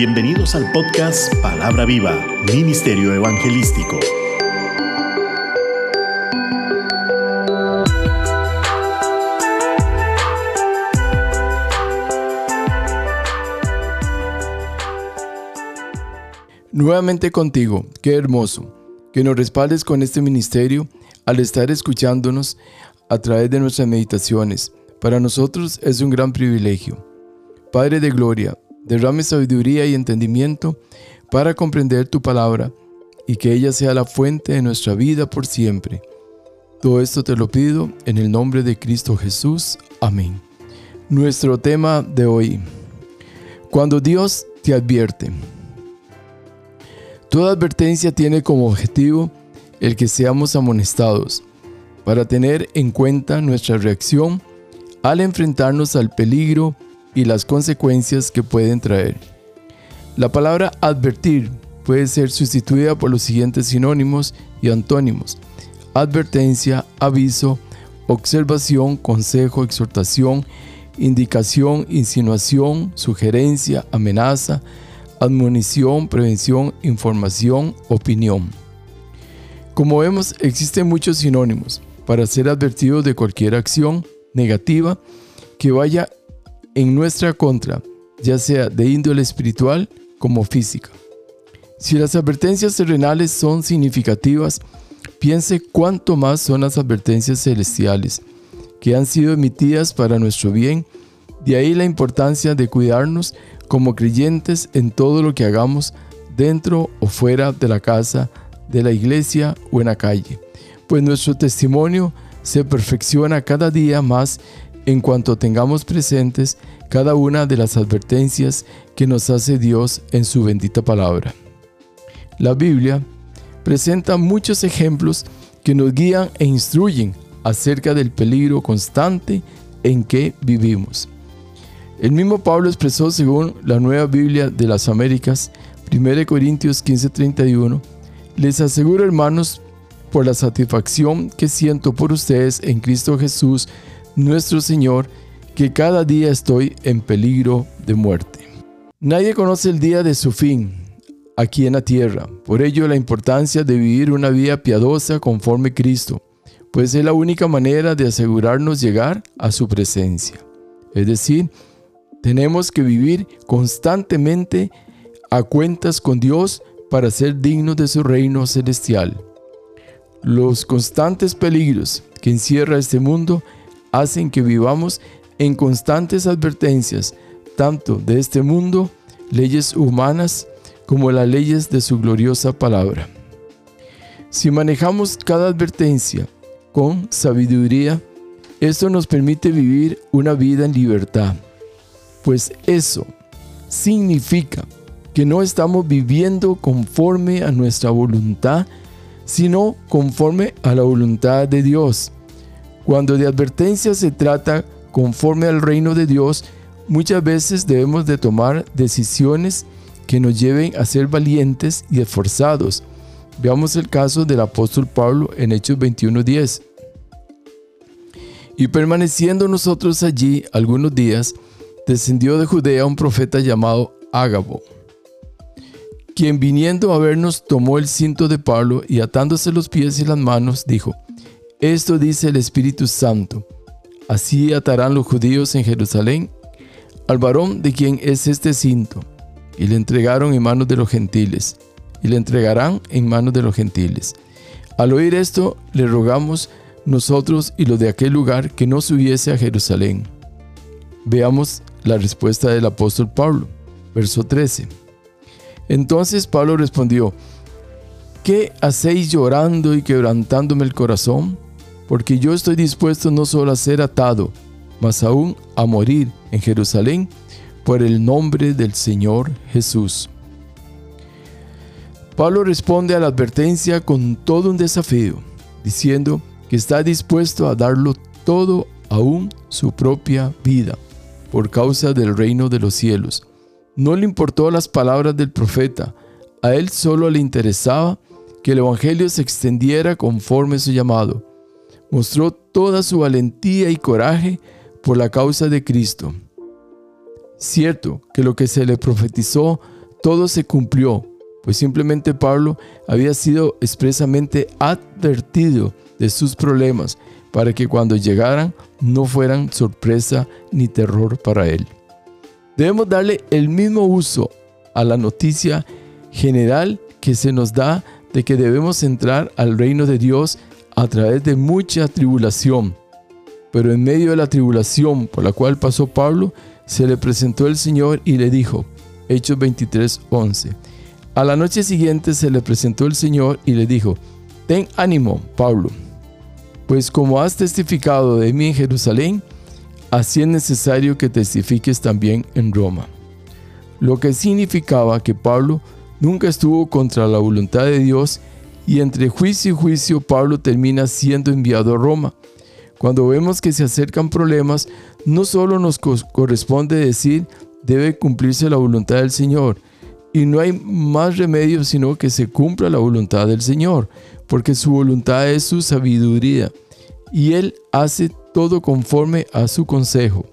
Bienvenidos al podcast Palabra Viva, Ministerio Evangelístico. Nuevamente contigo, qué hermoso, que nos respaldes con este ministerio al estar escuchándonos a través de nuestras meditaciones. Para nosotros es un gran privilegio. Padre de Gloria, derrame sabiduría y entendimiento para comprender tu palabra y que ella sea la fuente de nuestra vida por siempre. Todo esto te lo pido en el nombre de Cristo Jesús. Amén. Nuestro tema de hoy. Cuando Dios te advierte. Toda advertencia tiene como objetivo el que seamos amonestados, para tener en cuenta nuestra reacción al enfrentarnos al peligro y las consecuencias que pueden traer. La palabra advertir puede ser sustituida por los siguientes sinónimos y antónimos. Advertencia, aviso, observación, consejo, exhortación, indicación, insinuación, sugerencia, amenaza, admonición, prevención, información, opinión. Como vemos, existen muchos sinónimos para ser advertidos de cualquier acción negativa que vaya en nuestra contra, ya sea de índole espiritual como física. Si las advertencias terrenales son significativas, piense cuánto más son las advertencias celestiales, que han sido emitidas para nuestro bien, de ahí la importancia de cuidarnos como creyentes en todo lo que hagamos dentro o fuera de la casa, de la iglesia o en la calle, pues nuestro testimonio se perfecciona cada día más en cuanto tengamos presentes cada una de las advertencias que nos hace Dios en su bendita palabra. La Biblia presenta muchos ejemplos que nos guían e instruyen acerca del peligro constante en que vivimos. El mismo Pablo expresó según la Nueva Biblia de las Américas, 1 Corintios 15:31, les aseguro hermanos, por la satisfacción que siento por ustedes en Cristo Jesús, nuestro Señor, que cada día estoy en peligro de muerte. Nadie conoce el día de su fin aquí en la tierra, por ello la importancia de vivir una vida piadosa conforme Cristo, pues es la única manera de asegurarnos llegar a su presencia. Es decir, tenemos que vivir constantemente a cuentas con Dios para ser dignos de su reino celestial. Los constantes peligros que encierra este mundo hacen que vivamos en constantes advertencias, tanto de este mundo, leyes humanas, como las leyes de su gloriosa palabra. Si manejamos cada advertencia con sabiduría, esto nos permite vivir una vida en libertad, pues eso significa que no estamos viviendo conforme a nuestra voluntad, sino conforme a la voluntad de Dios. Cuando de advertencia se trata conforme al reino de Dios, muchas veces debemos de tomar decisiones que nos lleven a ser valientes y esforzados. Veamos el caso del apóstol Pablo en Hechos 21:10. Y permaneciendo nosotros allí algunos días, descendió de Judea un profeta llamado Ágabo, quien viniendo a vernos tomó el cinto de Pablo y atándose los pies y las manos, dijo, esto dice el Espíritu Santo. Así atarán los judíos en Jerusalén al varón de quien es este cinto, y le entregaron en manos de los gentiles, y le entregarán en manos de los gentiles. Al oír esto, le rogamos nosotros y los de aquel lugar que no subiese a Jerusalén. Veamos la respuesta del apóstol Pablo, verso 13. Entonces Pablo respondió, ¿qué hacéis llorando y quebrantándome el corazón? Porque yo estoy dispuesto no solo a ser atado, mas aún a morir en Jerusalén por el nombre del Señor Jesús. Pablo responde a la advertencia con todo un desafío, diciendo que está dispuesto a darlo todo, aún su propia vida, por causa del reino de los cielos. No le importó las palabras del profeta, a él solo le interesaba que el Evangelio se extendiera conforme su llamado mostró toda su valentía y coraje por la causa de Cristo. Cierto que lo que se le profetizó todo se cumplió, pues simplemente Pablo había sido expresamente advertido de sus problemas para que cuando llegaran no fueran sorpresa ni terror para él. Debemos darle el mismo uso a la noticia general que se nos da de que debemos entrar al reino de Dios a través de mucha tribulación. Pero en medio de la tribulación por la cual pasó Pablo, se le presentó el Señor y le dijo, Hechos 23:11. A la noche siguiente se le presentó el Señor y le dijo, Ten ánimo, Pablo, pues como has testificado de mí en Jerusalén, así es necesario que testifiques también en Roma. Lo que significaba que Pablo nunca estuvo contra la voluntad de Dios y entre juicio y juicio Pablo termina siendo enviado a Roma. Cuando vemos que se acercan problemas, no solo nos corresponde decir debe cumplirse la voluntad del Señor, y no hay más remedio sino que se cumpla la voluntad del Señor, porque su voluntad es su sabiduría, y Él hace todo conforme a su consejo.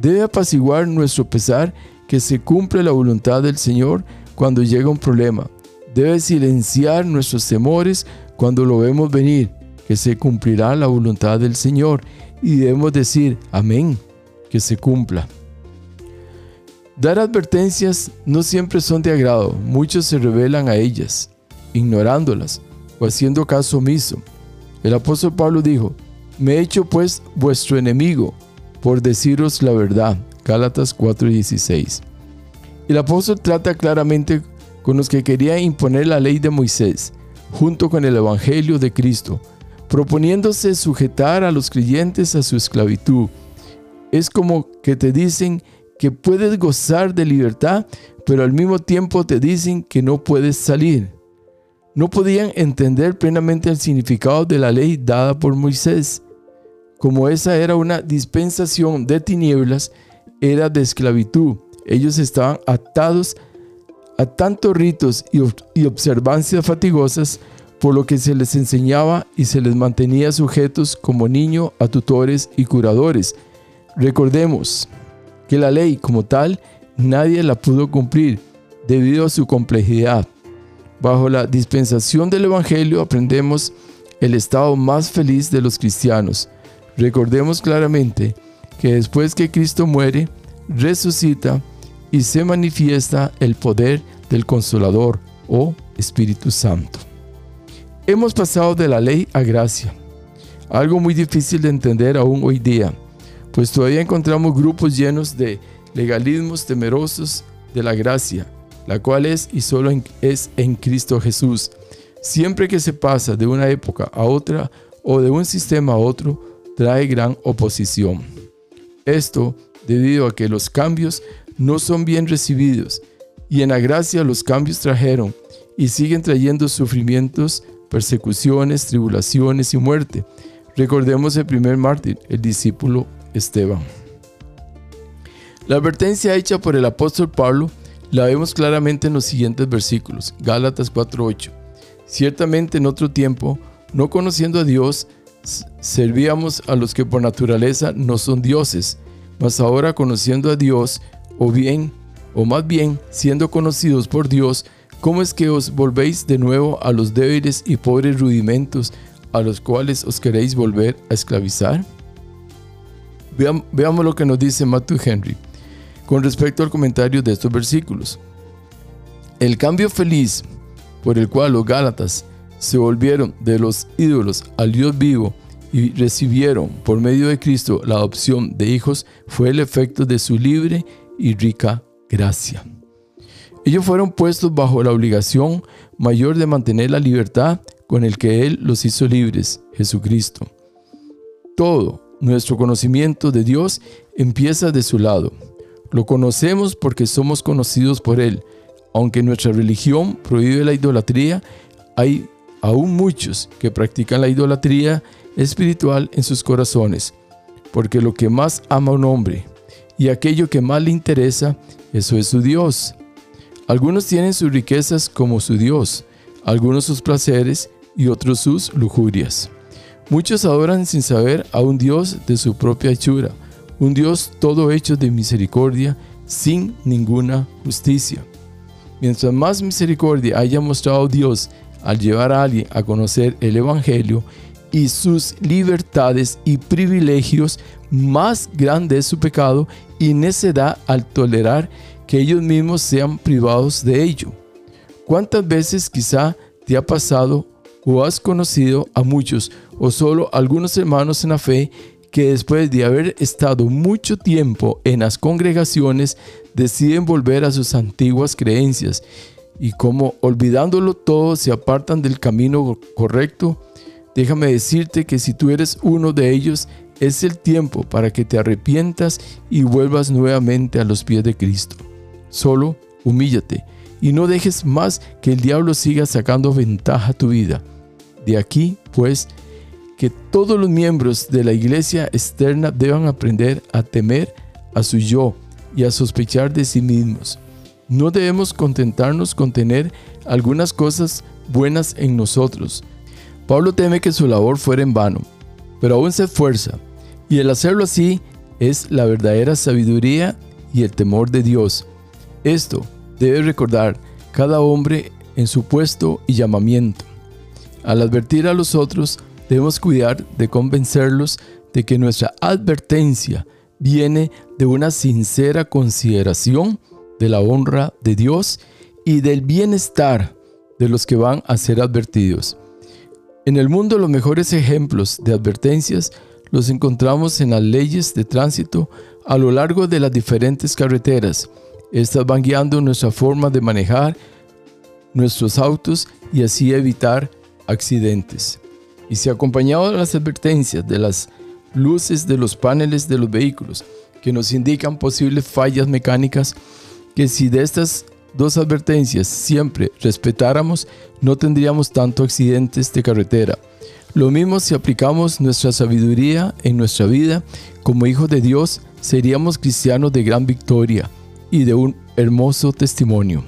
Debe apaciguar nuestro pesar que se cumple la voluntad del Señor cuando llega un problema. Debe silenciar nuestros temores cuando lo vemos venir, que se cumplirá la voluntad del Señor. Y debemos decir, amén, que se cumpla. Dar advertencias no siempre son de agrado, muchos se rebelan a ellas, ignorándolas o haciendo caso omiso. El apóstol Pablo dijo, me he hecho pues vuestro enemigo por deciros la verdad. Gálatas 4:16. El apóstol trata claramente con los que querían imponer la ley de Moisés, junto con el Evangelio de Cristo, proponiéndose sujetar a los creyentes a su esclavitud. Es como que te dicen que puedes gozar de libertad, pero al mismo tiempo te dicen que no puedes salir. No podían entender plenamente el significado de la ley dada por Moisés. Como esa era una dispensación de tinieblas, era de esclavitud ellos estaban atados a tantos ritos y, observancias fatigosas por lo que se les enseñaba y se les mantenía sujetos como niños a tutores y curadores. Recordemos que la ley como tal nadie la pudo cumplir debido a su complejidad. Bajo la dispensación del Evangelio aprendemos el estado más feliz de los cristianos. Recordemos claramente que después que Cristo muere, resucita, y se manifiesta el poder del Consolador o Espíritu Santo. Hemos pasado de la ley a gracia, algo muy difícil de entender aún hoy día, pues todavía encontramos grupos llenos de legalismos temerosos de la gracia, la cual es y solo es en Cristo Jesús. Siempre que se pasa de una época a otra o de un sistema a otro, trae gran oposición. Esto debido a que los cambios no son bien recibidos, y en la gracia los cambios trajeron y siguen trayendo sufrimientos, persecuciones, tribulaciones y muerte. Recordemos el primer mártir, el discípulo Esteban. La advertencia hecha por el apóstol Pablo la vemos claramente en los siguientes versículos, Gálatas 4:8. Ciertamente en otro tiempo, no conociendo a Dios, servíamos a los que por naturaleza no son dioses, mas ahora conociendo a Dios, o bien, o más bien, siendo conocidos por Dios, ¿cómo es que os volvéis de nuevo a los débiles y pobres rudimentos a los cuales os queréis volver a esclavizar? veamos lo que nos dice Matthew Henry con respecto al comentario de estos versículos. El cambio feliz por el cual los Gálatas se volvieron de los ídolos al Dios vivo y recibieron por medio de Cristo la adopción de hijos fue el efecto de su libre y rica gracia. Ellos fueron puestos bajo la obligación mayor de mantener la libertad con el que Él los hizo libres, Jesucristo. Todo nuestro conocimiento de Dios empieza de su lado. Lo conocemos porque somos conocidos por Él. Aunque nuestra religión prohíbe la idolatría, hay aún muchos que practican la idolatría espiritual en sus corazones, porque lo que más ama un hombre y aquello que más le interesa, eso es su Dios. Algunos tienen sus riquezas como su Dios, algunos sus placeres y otros sus lujurias. Muchos adoran sin saber a un Dios de su propia hechura, un Dios todo hecho de misericordia, sin ninguna justicia. Mientras más misericordia haya mostrado Dios al llevar a alguien a conocer el Evangelio y sus libertades y privilegios, más grande es su pecado y necedad al tolerar que ellos mismos sean privados de ello. ¿Cuántas veces quizá te ha pasado o has conocido a muchos o solo algunos hermanos en la fe que después de haber estado mucho tiempo en las congregaciones deciden volver a sus antiguas creencias y como olvidándolo todo se apartan del camino correcto? Déjame decirte que si tú eres uno de ellos, es el tiempo para que te arrepientas y vuelvas nuevamente a los pies de Cristo. Solo humíllate y no dejes más que el diablo siga sacando ventaja a tu vida. De aquí, pues, que todos los miembros de la iglesia externa deban aprender a temer a su yo y a sospechar de sí mismos. No debemos contentarnos con tener algunas cosas buenas en nosotros. Pablo teme que su labor fuera en vano, pero aún se esfuerza, y el hacerlo así es la verdadera sabiduría y el temor de Dios. Esto debe recordar cada hombre en su puesto y llamamiento. Al advertir a los otros, debemos cuidar de convencerlos de que nuestra advertencia viene de una sincera consideración de la honra de Dios y del bienestar de los que van a ser advertidos. En el mundo los mejores ejemplos de advertencias los encontramos en las leyes de tránsito a lo largo de las diferentes carreteras. Estas van guiando nuestra forma de manejar nuestros autos y así evitar accidentes. Y si acompañado de las advertencias de las luces de los paneles de los vehículos que nos indican posibles fallas mecánicas, que si de estas dos advertencias siempre respetáramos, no tendríamos tanto accidentes de carretera. Lo mismo si aplicamos nuestra sabiduría en nuestra vida, como hijos de Dios, seríamos cristianos de gran victoria y de un hermoso testimonio,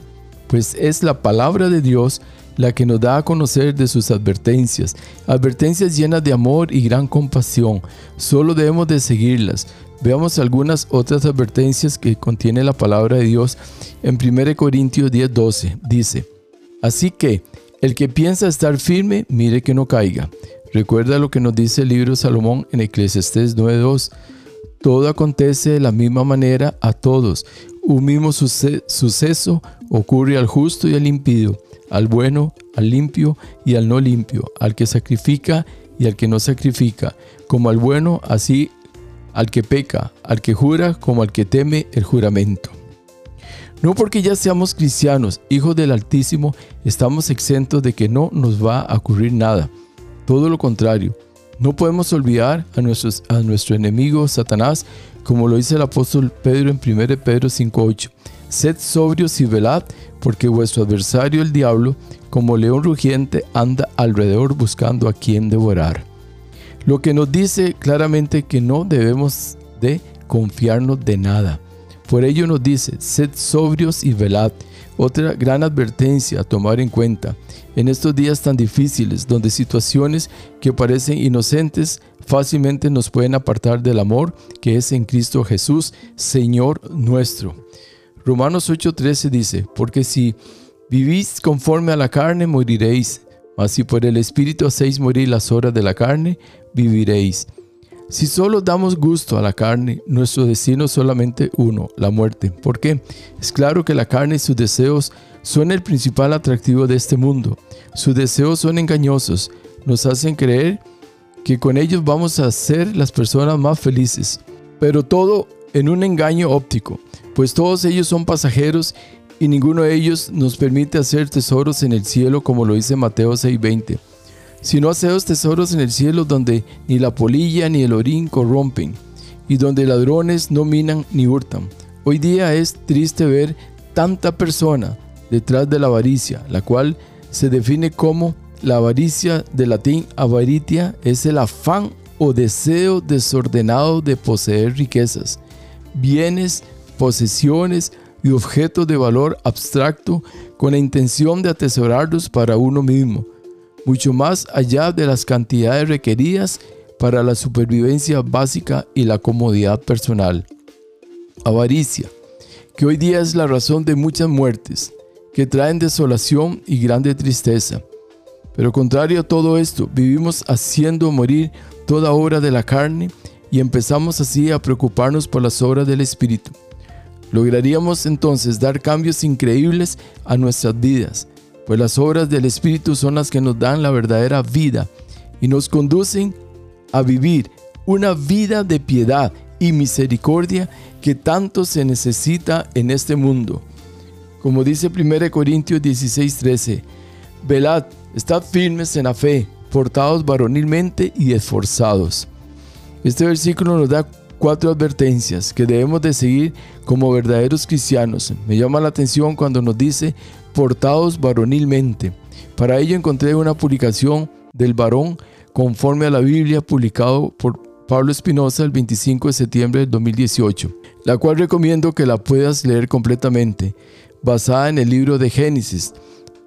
pues es la palabra de Dios la que nos da a conocer de sus advertencias, advertencias llenas de amor y gran compasión. Solo debemos de seguirlas. Veamos algunas otras advertencias que contiene la palabra de Dios en 1 Corintios 10:12. Dice, así que el que piensa estar firme, mire que no caiga. Recuerda lo que nos dice el libro Salomón en Eclesiastés 9:2. Todo acontece de la misma manera a todos. Un mismo suceso ocurre al justo y al impío al bueno, al limpio y al no limpio, al que sacrifica y al que no sacrifica, como al bueno, así al que peca, al que jura como al que teme el juramento. No porque ya seamos cristianos, hijos del Altísimo, estamos exentos de que no nos va a ocurrir nada. Todo lo contrario, no podemos olvidar a, nuestros, a nuestro enemigo Satanás, como lo dice el apóstol Pedro en 1 Pedro 5.8. Sed sobrios y velad, porque vuestro adversario el diablo, como león rugiente, anda alrededor buscando a quien devorar. Lo que nos dice claramente que no debemos de confiarnos de nada. Por ello nos dice, sed sobrios y velad. Otra gran advertencia a tomar en cuenta en estos días tan difíciles, donde situaciones que parecen inocentes fácilmente nos pueden apartar del amor que es en Cristo Jesús, Señor nuestro. Romanos 8:13 dice, porque si vivís conforme a la carne, moriréis, mas si por el Espíritu hacéis morir las horas de la carne, viviréis. Si solo damos gusto a la carne, nuestro destino es solamente uno, la muerte. ¿Por qué? Es claro que la carne y sus deseos son el principal atractivo de este mundo. Sus deseos son engañosos, nos hacen creer que con ellos vamos a ser las personas más felices, pero todo en un engaño óptico pues todos ellos son pasajeros y ninguno de ellos nos permite hacer tesoros en el cielo como lo dice Mateo 6:20. Sino hacemos tesoros en el cielo donde ni la polilla ni el orín corrompen y donde ladrones no minan ni hurtan. Hoy día es triste ver tanta persona detrás de la avaricia, la cual se define como la avaricia de latín avaritia es el afán o deseo desordenado de poseer riquezas, bienes posesiones y objetos de valor abstracto con la intención de atesorarlos para uno mismo, mucho más allá de las cantidades requeridas para la supervivencia básica y la comodidad personal. Avaricia, que hoy día es la razón de muchas muertes, que traen desolación y grande tristeza. Pero contrario a todo esto, vivimos haciendo morir toda obra de la carne y empezamos así a preocuparnos por las obras del Espíritu. Lograríamos entonces dar cambios increíbles a nuestras vidas, pues las obras del Espíritu son las que nos dan la verdadera vida y nos conducen a vivir una vida de piedad y misericordia que tanto se necesita en este mundo. Como dice 1 Corintios 16:13, velad, estad firmes en la fe, portados varonilmente y esforzados. Este versículo nos da cuatro advertencias que debemos de seguir como verdaderos cristianos. Me llama la atención cuando nos dice portados varonilmente. Para ello encontré una publicación del varón conforme a la Biblia publicado por Pablo Espinosa el 25 de septiembre del 2018, la cual recomiendo que la puedas leer completamente, basada en el libro de Génesis.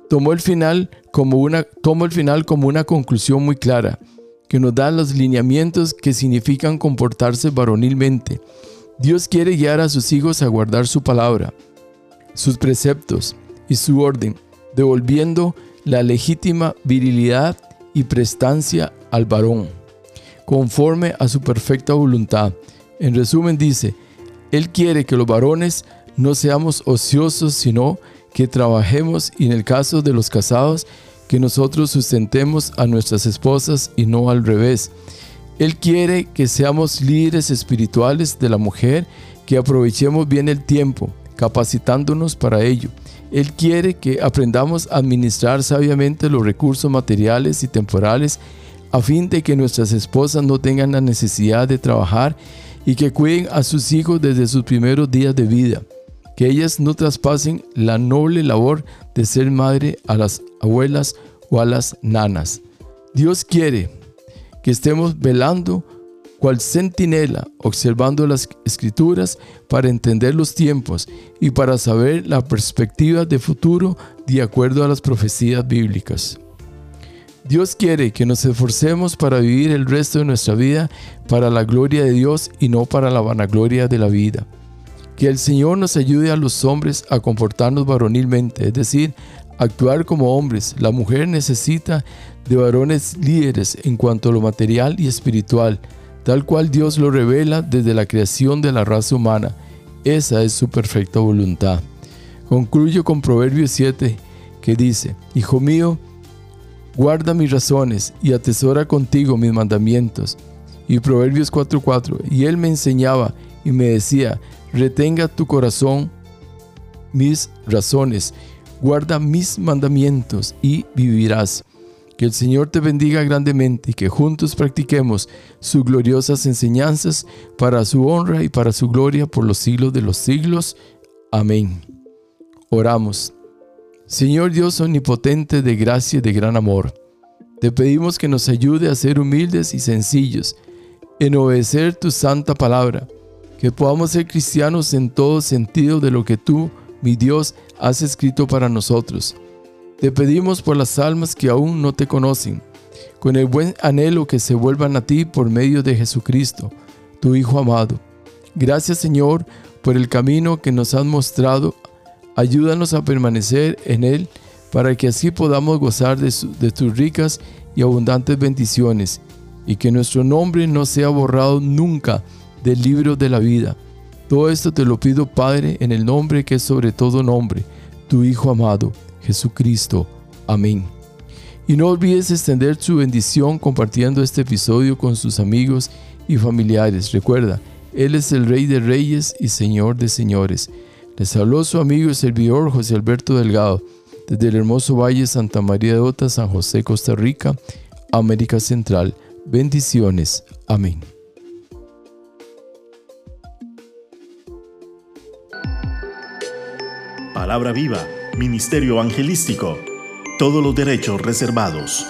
Tomó el final como una, tomó el final como una conclusión muy clara, que nos da los lineamientos que significan comportarse varonilmente. Dios quiere guiar a sus hijos a guardar su palabra, sus preceptos y su orden, devolviendo la legítima virilidad y prestancia al varón conforme a su perfecta voluntad. En resumen dice, Él quiere que los varones no seamos ociosos, sino que trabajemos y en el caso de los casados, que nosotros sustentemos a nuestras esposas y no al revés. Él quiere que seamos líderes espirituales de la mujer, que aprovechemos bien el tiempo, capacitándonos para ello. Él quiere que aprendamos a administrar sabiamente los recursos materiales y temporales a fin de que nuestras esposas no tengan la necesidad de trabajar y que cuiden a sus hijos desde sus primeros días de vida, que ellas no traspasen la noble labor de ser madre a las abuelas o a las nanas. Dios quiere que estemos velando cual centinela, observando las escrituras para entender los tiempos y para saber la perspectiva de futuro de acuerdo a las profecías bíblicas. Dios quiere que nos esforcemos para vivir el resto de nuestra vida para la gloria de Dios y no para la vanagloria de la vida. Que el Señor nos ayude a los hombres a comportarnos varonilmente, es decir, actuar como hombres. La mujer necesita de varones líderes en cuanto a lo material y espiritual, tal cual Dios lo revela desde la creación de la raza humana. Esa es su perfecta voluntad. Concluyo con Proverbios 7 que dice, Hijo mío, Guarda mis razones y atesora contigo mis mandamientos. Y Proverbios 4:4, y él me enseñaba y me decía, retenga tu corazón mis razones, guarda mis mandamientos y vivirás. Que el Señor te bendiga grandemente y que juntos practiquemos sus gloriosas enseñanzas para su honra y para su gloria por los siglos de los siglos. Amén. Oramos. Señor Dios omnipotente de gracia y de gran amor, te pedimos que nos ayude a ser humildes y sencillos, en obedecer tu santa palabra, que podamos ser cristianos en todo sentido de lo que tú, mi Dios, has escrito para nosotros. Te pedimos por las almas que aún no te conocen, con el buen anhelo que se vuelvan a ti por medio de Jesucristo, tu Hijo amado. Gracias Señor por el camino que nos has mostrado Ayúdanos a permanecer en Él para que así podamos gozar de, tus ricas y abundantes bendiciones y que nuestro nombre no sea borrado nunca del libro de la vida. Todo esto te lo pido, Padre, en el nombre que es sobre todo nombre, tu Hijo amado, Jesucristo. Amén. Y no olvides extender su bendición compartiendo este episodio con sus amigos y familiares. Recuerda, Él es el Rey de Reyes y Señor de Señores. Les habló su amigo y servidor José Alberto Delgado, desde el hermoso Valle Santa María de Ota, San José, Costa Rica, América Central. Bendiciones. Amén. Palabra viva, Ministerio Evangelístico. Todos los derechos reservados.